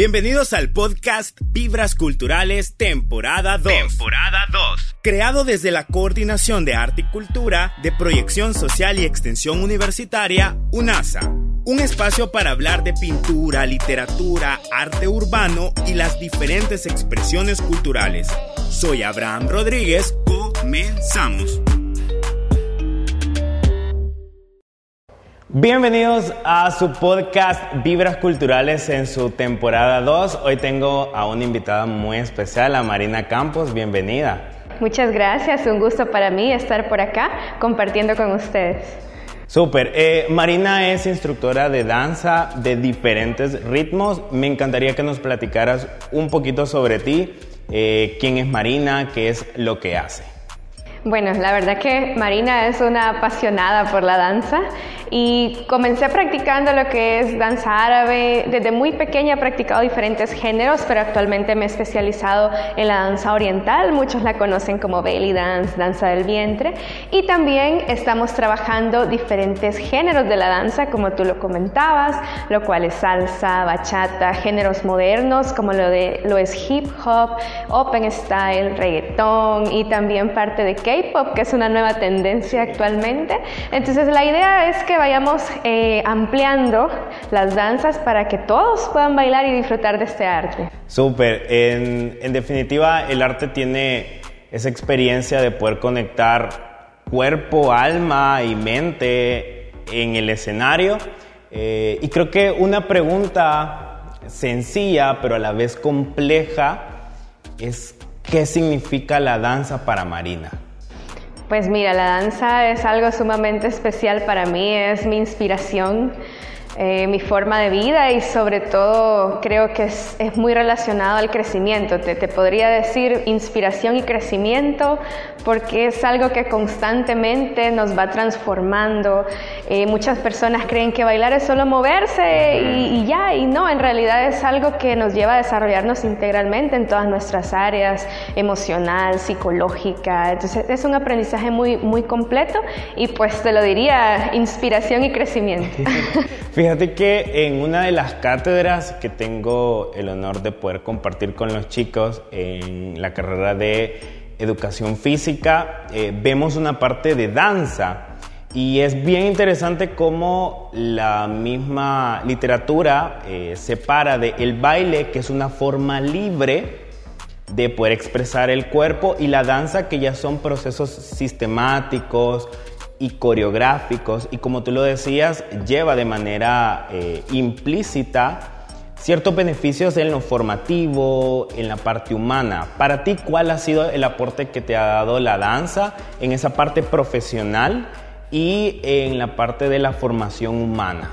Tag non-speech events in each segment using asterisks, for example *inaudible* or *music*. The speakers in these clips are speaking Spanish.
Bienvenidos al podcast Vibras Culturales temporada 2. Temporada 2. Creado desde la Coordinación de Arte y Cultura de Proyección Social y Extensión Universitaria, UNASA. Un espacio para hablar de pintura, literatura, arte urbano y las diferentes expresiones culturales. Soy Abraham Rodríguez. Comenzamos. Bienvenidos a su podcast Vibras Culturales en su temporada 2. Hoy tengo a una invitada muy especial, a Marina Campos. Bienvenida. Muchas gracias, un gusto para mí estar por acá compartiendo con ustedes. Súper. Eh, Marina es instructora de danza de diferentes ritmos. Me encantaría que nos platicaras un poquito sobre ti, eh, quién es Marina, qué es lo que hace. Bueno, la verdad que Marina es una apasionada por la danza y comencé practicando lo que es danza árabe. Desde muy pequeña he practicado diferentes géneros, pero actualmente me he especializado en la danza oriental. Muchos la conocen como belly dance, danza del vientre. Y también estamos trabajando diferentes géneros de la danza, como tú lo comentabas, lo cual es salsa, bachata, géneros modernos como lo, de, lo es hip hop, open style, reggaetón y también parte de K-pop, que es una nueva tendencia actualmente. Entonces la idea es que vayamos eh, ampliando las danzas para que todos puedan bailar y disfrutar de este arte. Súper, en, definitiva el arte tiene esa experiencia de poder conectar cuerpo, alma y mente en el escenario. Eh, y creo que una pregunta sencilla pero a la vez compleja es ¿qué significa la danza para Marina? Pues mira, la danza es algo sumamente especial para mí, es mi inspiración. Eh, mi forma de vida y sobre todo creo que es, es muy relacionado al crecimiento. Te, te, podría decir inspiración y crecimiento porque es algo que constantemente nos va transformando. Eh, muchas personas creen que bailar es solo moverse y, y, ya, y no, en realidad es algo que nos lleva a desarrollarnos integralmente en todas nuestras áreas, emocional, psicológica. Entonces es un aprendizaje muy, muy completo y pues te lo diría, inspiración y crecimiento. *laughs* Fíjate que en una de las cátedras que tengo el honor de poder compartir con los chicos en la carrera de educación física, eh, vemos una parte de danza. Y es bien interesante cómo la misma literatura eh, separa de el baile, que es una forma libre de poder expresar el cuerpo, y la danza, que ya son procesos sistemáticos, y coreográficos y como tú lo decías, lleva de manera eh, implícita ciertos beneficios en lo formativo, en la parte humana. Para ti, ¿cuál ha sido el aporte que te ha dado la danza en esa parte profesional y en la parte de la formación humana?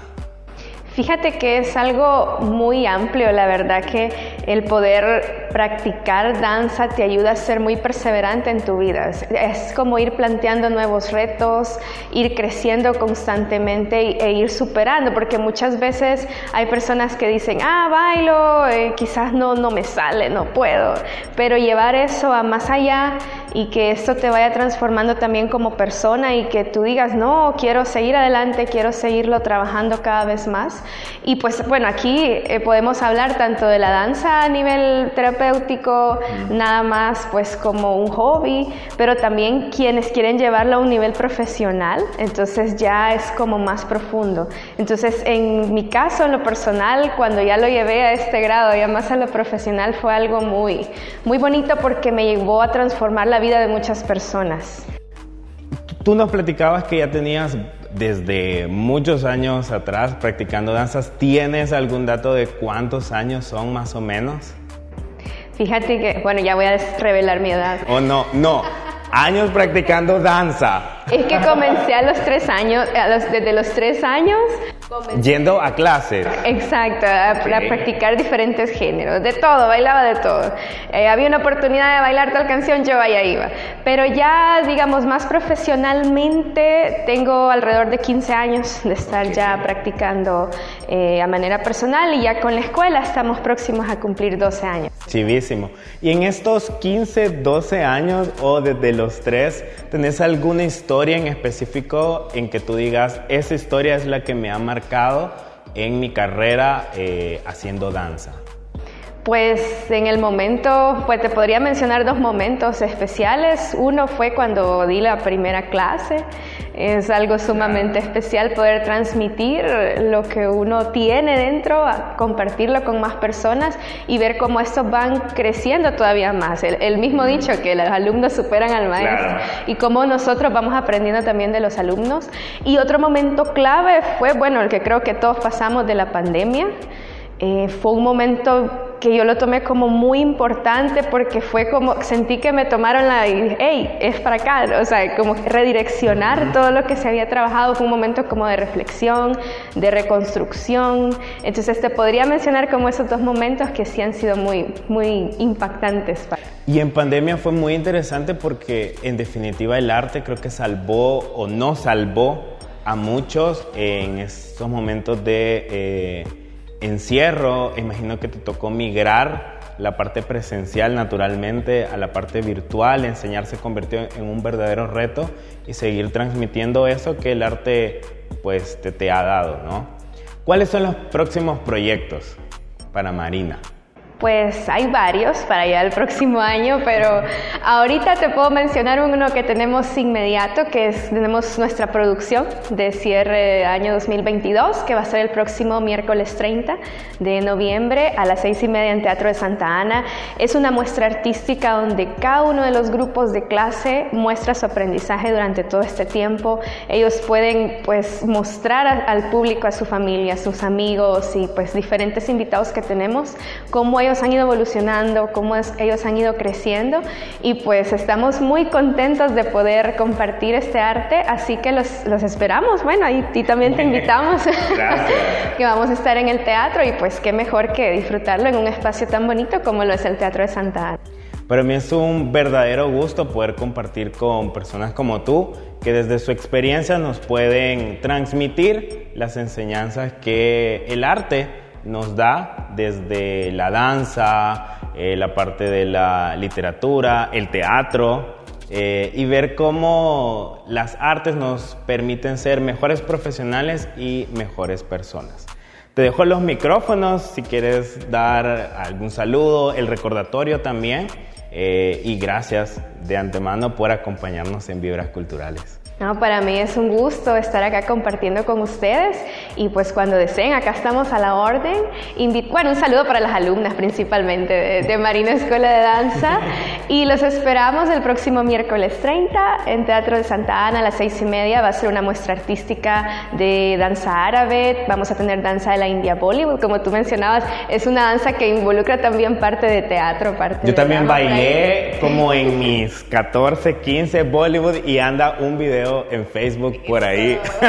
Fíjate que es algo muy amplio, la verdad que el poder practicar danza te ayuda a ser muy perseverante en tu vida. Es como ir planteando nuevos retos, ir creciendo constantemente e ir superando, porque muchas veces hay personas que dicen, ah, bailo, eh, quizás no, no me sale, no puedo, pero llevar eso a más allá y que esto te vaya transformando también como persona y que tú digas, no, quiero seguir adelante, quiero seguirlo trabajando cada vez más. Y pues bueno, aquí eh, podemos hablar tanto de la danza a nivel terapéutico, nada más pues como un hobby, pero también quienes quieren llevarlo a un nivel profesional, entonces ya es como más profundo. Entonces en mi caso, en lo personal, cuando ya lo llevé a este grado, ya más a lo profesional, fue algo muy, muy bonito porque me llevó a transformar la vida de muchas personas. Tú nos platicabas que ya tenías desde muchos años atrás practicando danzas. ¿Tienes algún dato de cuántos años son más o menos? Fíjate que, bueno, ya voy a revelar mi edad. Oh, no, no. Años practicando danza. Es que comencé a los tres años, a los, desde los tres años. Comencé, Yendo a clases. Exacto, a, a, practicar diferentes géneros, de todo, bailaba de todo. Eh, había una oportunidad de bailar tal canción, yo allá iba. Pero ya, digamos, más profesionalmente, tengo alrededor de 15 años de estar ya practicando eh, a manera personal y ya con la escuela estamos próximos a cumplir 12 años. Chivísimo. Y en estos 15, 12 años o desde los tres, ¿tenés alguna historia en específico en que tú digas, esa historia es la que me ha marcado en mi carrera eh, haciendo danza? Pues en el momento, pues te podría mencionar dos momentos especiales. Uno fue cuando di la primera clase. Es algo sumamente especial poder transmitir lo que uno tiene dentro, compartirlo con más personas y ver cómo estos van creciendo todavía más. El, mismo dicho que los alumnos superan al maestro y cómo nosotros vamos aprendiendo también de los alumnos. Y otro momento clave fue, bueno, el que creo que todos pasamos de la pandemia. Eh, fue un momento que yo lo tomé como muy importante porque fue como, sentí que me tomaron la, y hey, es para acá, o sea, como redireccionar todo lo que se había trabajado, fue un momento como de reflexión, de reconstrucción, entonces te podría mencionar como esos dos momentos que sí han sido muy, muy impactantes. Y en pandemia fue muy interesante porque en definitiva el arte creo que salvó o no salvó a muchos en estos momentos de... Eh, encierro, imagino que te tocó migrar la parte presencial naturalmente a la parte virtual, enseñar se convirtió en un verdadero reto y seguir transmitiendo eso que el arte pues te, te ha dado, ¿no? ¿Cuáles son los próximos proyectos para Marina? Pues hay varios para ya el próximo año, pero ahorita te puedo mencionar uno que tenemos inmediato, que es, tenemos nuestra producción de cierre año 2022, que va a ser el próximo miércoles 30 de noviembre a las seis y media en Teatro de Santa Ana. Es una muestra artística donde cada uno de los grupos de clase muestra su aprendizaje durante todo este tiempo. Ellos pueden pues mostrar al público, a su familia, a sus amigos y pues diferentes invitados que tenemos, cómo ellos han ido evolucionando, cómo ellos han ido creciendo y pues estamos muy contentos de poder compartir este arte, así que los, los esperamos, bueno, y, y, también te invitamos. *laughs* Que vamos a estar en el teatro y pues qué mejor que disfrutarlo en un espacio tan bonito como lo es el Teatro de Santa Ana. Para mí es un verdadero gusto poder compartir con personas como tú que desde su experiencia nos pueden transmitir las enseñanzas que el arte nos da desde la danza, eh, la parte de la literatura, el teatro, eh, y ver cómo las artes nos permiten ser mejores profesionales y mejores personas. Te dejo los micrófonos si quieres dar algún saludo, el recordatorio también, eh, y gracias de antemano por acompañarnos en Vibras Culturales. No, para mí es un gusto estar acá compartiendo con ustedes y pues cuando deseen, acá estamos a la orden. bueno, un saludo para las alumnas principalmente de, Marina Escuela de Danza *laughs* y los esperamos el próximo miércoles 30 en Teatro de Santa Ana a las seis y media. Va a ser una muestra artística de danza árabe, vamos a tener danza de la India Bollywood, como tú mencionabas, es una danza que involucra también parte de teatro, parte Yo también bailé como en mis 14, 15 Bollywood y anda un video en Facebook por ahí. *laughs*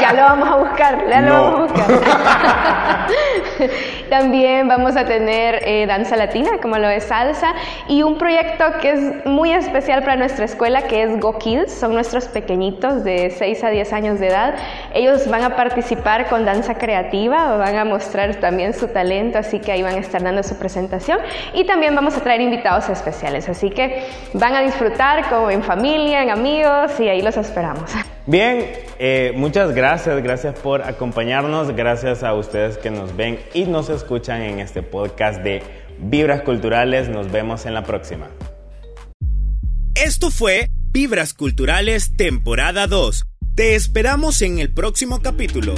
Ya lo vamos a buscar, ya lo vamos a buscar. *laughs* *laughs* También vamos a tener eh, danza latina, como lo es salsa, y un proyecto que es muy especial para nuestra escuela, que es Go Kids. Son nuestros pequeñitos de 6 a 10 años de edad. Ellos van a participar con danza creativa, van a mostrar también su talento, así que ahí van a estar dando su presentación. Y también vamos a traer invitados especiales, así que van a disfrutar como en familia, en amigos, y ahí los esperamos. *laughs* Bien, eh, muchas gracias, gracias por acompañarnos, gracias a ustedes que nos ven y nos escuchan en este podcast de Vibras Culturales. Nos vemos en la próxima. Esto fue Vibras Culturales temporada 2. Te esperamos en el próximo capítulo.